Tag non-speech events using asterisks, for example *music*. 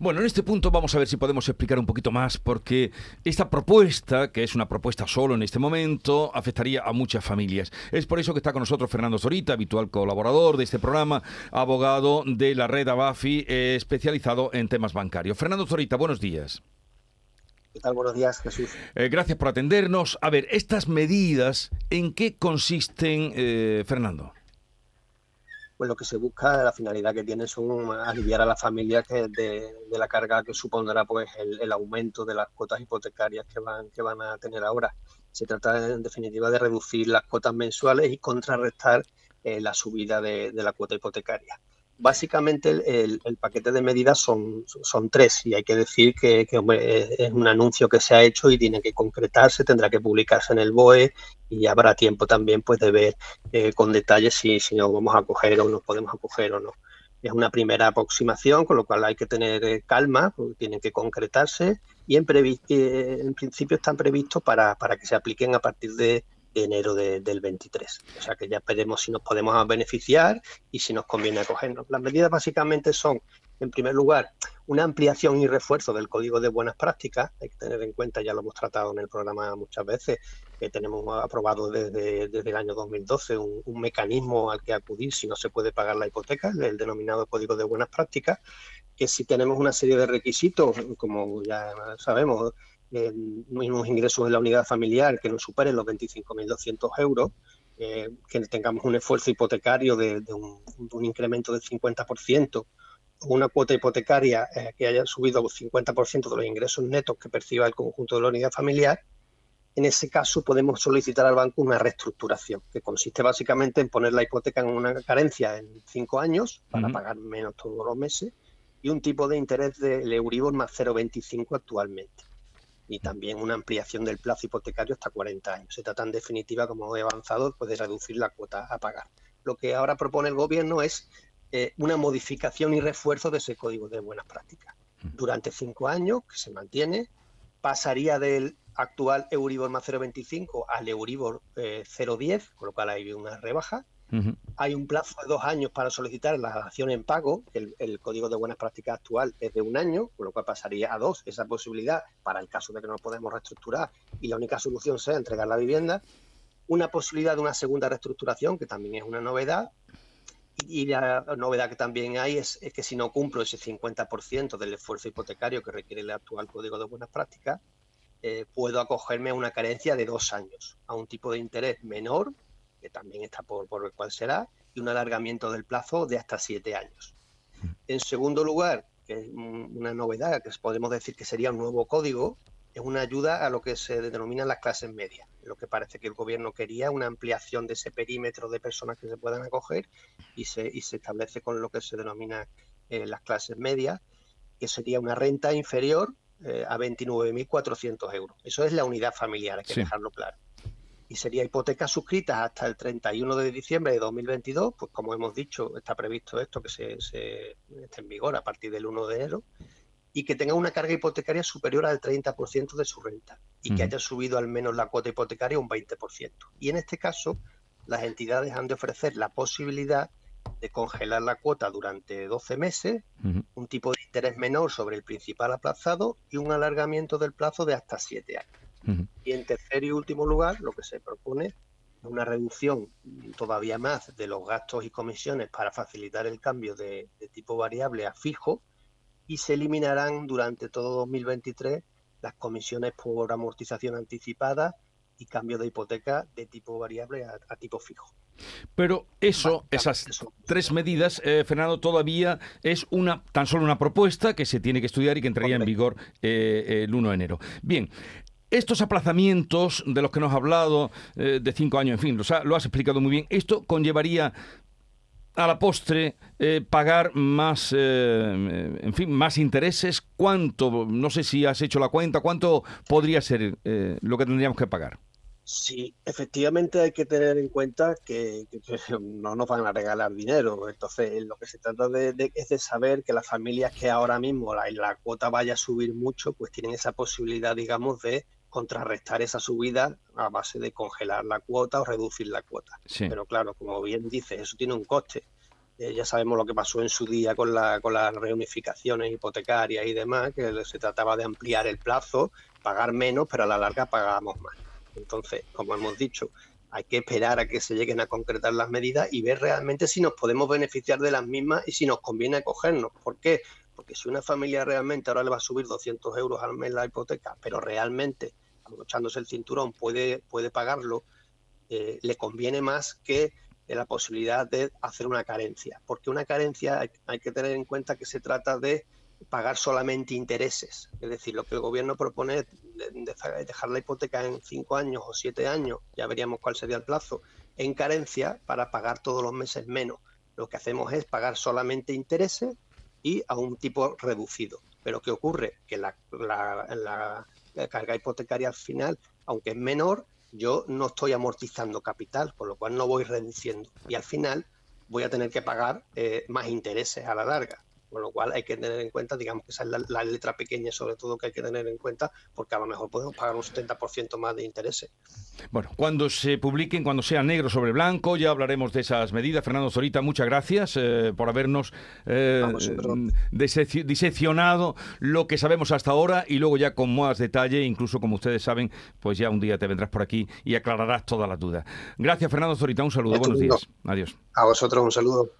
Bueno, en este punto vamos a ver si podemos explicar un poquito más, porque esta propuesta, que es una propuesta solo en este momento, afectaría a muchas familias. Es por eso que está con nosotros Fernando Zorita, habitual colaborador de este programa, abogado de la red ABAFI, eh, especializado en temas bancarios. Fernando Zorita, buenos días. ¿Qué tal? Buenos días, Jesús. Eh, gracias por atendernos. A ver, estas medidas, ¿en qué consisten, eh, Fernando? Pues lo que se busca, la finalidad que tiene son aliviar a las familias de, la carga que supondrá pues el, aumento de las cuotas hipotecarias que van, que van a tener ahora. Se trata en definitiva de reducir las cuotas mensuales y contrarrestar eh, la subida de la cuota hipotecaria. Básicamente el, paquete de medidas son, son tres y hay que decir que, es un anuncio que se ha hecho y tiene que concretarse, tendrá que publicarse en el BOE y habrá tiempo también pues de ver eh, con detalle si, si nos vamos a coger o nos podemos acoger o no. Es una primera aproximación, con lo cual hay que tener eh, calma, tienen que concretarse y en, eh, en principio están previstos para, para que se apliquen a partir de enero del 23. O sea que ya veremos si nos podemos beneficiar y si nos conviene acogernos. Las medidas básicamente son, en primer lugar, una ampliación y refuerzo del código de buenas prácticas. Hay que tener en cuenta, ya lo hemos tratado en el programa muchas veces, que tenemos aprobado desde, el año 2012 un, un, mecanismo al que acudir si no se puede pagar la hipoteca, el denominado código de buenas prácticas, que si tenemos una serie de requisitos, como ya sabemos, eh, mismos ingresos en la unidad familiar que no superen los 25.200 euros, eh, que tengamos un esfuerzo hipotecario de, un, incremento del 50%, o una cuota hipotecaria eh, que haya subido un 50% de los ingresos netos que perciba el conjunto de la unidad familiar, en ese caso podemos solicitar al banco una reestructuración, que consiste básicamente en poner la hipoteca en una carencia en cinco años para pagar menos todos los meses y un tipo de interés del Euribor más 0,25 actualmente y también una ampliación del plazo hipotecario hasta 40 años. Se trata en definitiva, como he avanzado, pues de reducir la cuota a pagar. Lo que ahora propone el gobierno es eh, una modificación y refuerzo de ese código de buenas prácticas. Durante cinco años, que se mantiene, pasaría del actual Euribor más 0,25 al Euribor 0,10, eh, con lo cual hay una rebaja, hay un plazo de dos años para solicitar la acción en pago. El, el, código de buenas prácticas actual es de un año, con lo cual pasaría a dos esa posibilidad para el caso de que no podemos reestructurar y la única solución sea entregar la vivienda. Una posibilidad de una segunda reestructuración, que también es una novedad. Y la novedad que también hay es, que si no cumplo ese 50% del esfuerzo hipotecario que requiere el actual Código de Buenas Prácticas, eh, puedo acogerme a una carencia de dos años, a un tipo de interés menor que también está por, por cuál será, y un alargamiento del plazo de hasta siete años. En segundo lugar, que es una novedad, que podemos decir que sería un nuevo código, es una ayuda a lo que se denominan las clases medias. Lo que parece que el gobierno quería una ampliación de ese perímetro de personas que se puedan acoger y se, y se establece con lo que se denomina eh, las clases medias, que sería una renta inferior eh, a 29.400 euros. Eso es la unidad familiar, hay que dejarlo claro y sería hipotecas suscritas hasta el 31 de diciembre de 2022, pues como hemos dicho, está previsto esto que se, esté en vigor a partir del 1 de enero, y que tenga una carga hipotecaria superior al 30% de su renta y que haya subido al menos la cuota hipotecaria un 20%. Y en este caso, las entidades han de ofrecer la posibilidad de congelar la cuota durante 12 meses, un tipo de interés menor sobre el principal aplazado y un alargamiento del plazo de hasta 7 años. Y en tercer y último lugar, lo que se propone es una reducción todavía más de los gastos y comisiones para facilitar el cambio de, tipo variable a fijo y se eliminarán durante todo 2023 las comisiones por amortización anticipada y cambio de hipoteca de tipo variable a, tipo fijo. Pero eso, esas tres medidas, eh, Fernando, todavía es una tan solo una propuesta que se tiene que estudiar y que entraría en vigor eh, el 1 de enero. Bien, estos aplazamientos de los que nos has hablado, eh, de cinco años, en fin, lo has explicado muy bien, ¿esto conllevaría a la postre eh, pagar más, eh, en fin, más intereses? ¿Cuánto? No sé si has hecho la cuenta, ¿cuánto podría ser lo que tendríamos que pagar? Sí, efectivamente hay que tener en cuenta que, *laughs* no nos van a regalar dinero. Entonces, lo que se trata de, es de saber que las familias que ahora mismo la cuota vaya a subir mucho, pues tienen esa posibilidad, digamos, de contrarrestar esa subida a base de congelar la cuota o reducir la cuota. Pero claro, como bien dice, eso tiene un coste. eh, ya sabemos lo que pasó en su día con, la, con las reunificaciones hipotecarias y demás, que se trataba de ampliar el plazo, pagar menos, pero a la larga pagábamos más. Entonces, como hemos dicho, hay que esperar a que se lleguen a concretar las medidas y ver realmente si nos podemos beneficiar de las mismas y si nos conviene acogernos. ¿Por qué? Porque si una familia realmente ahora le va a subir 200 euros al mes la hipoteca, pero realmente, echándose el cinturón, puede, puede pagarlo, eh, le conviene más que la posibilidad de hacer una carencia. Porque una carencia hay, que tener en cuenta que se trata de pagar solamente intereses. Es decir, lo que el gobierno propone es dejar la hipoteca en cinco años o siete años, ya veríamos cuál sería el plazo, en carencia para pagar todos los meses menos. Lo que hacemos es pagar solamente intereses y a un tipo reducido. Pero ¿qué ocurre? Que la, la carga hipotecaria al final, aunque es menor, yo no estoy amortizando capital, con lo cual no voy reduciendo. Y al final voy a tener que pagar eh, más intereses a la larga. Con lo cual hay que tener en cuenta, digamos que esa es la, letra pequeña sobre todo que hay que tener en cuenta, porque a lo mejor podemos pagar un 70% más de intereses. Bueno, cuando se publiquen, cuando sea negro sobre blanco, ya hablaremos de esas medidas. Fernando Zorita, muchas gracias eh, por habernos eh, diseccionado lo que sabemos hasta ahora y luego ya con más detalle, incluso como ustedes saben, pues ya un día te vendrás por aquí y aclararás todas las dudas. Gracias, Fernando Zorita, un saludo, buenos días. Adiós. A vosotros un saludo.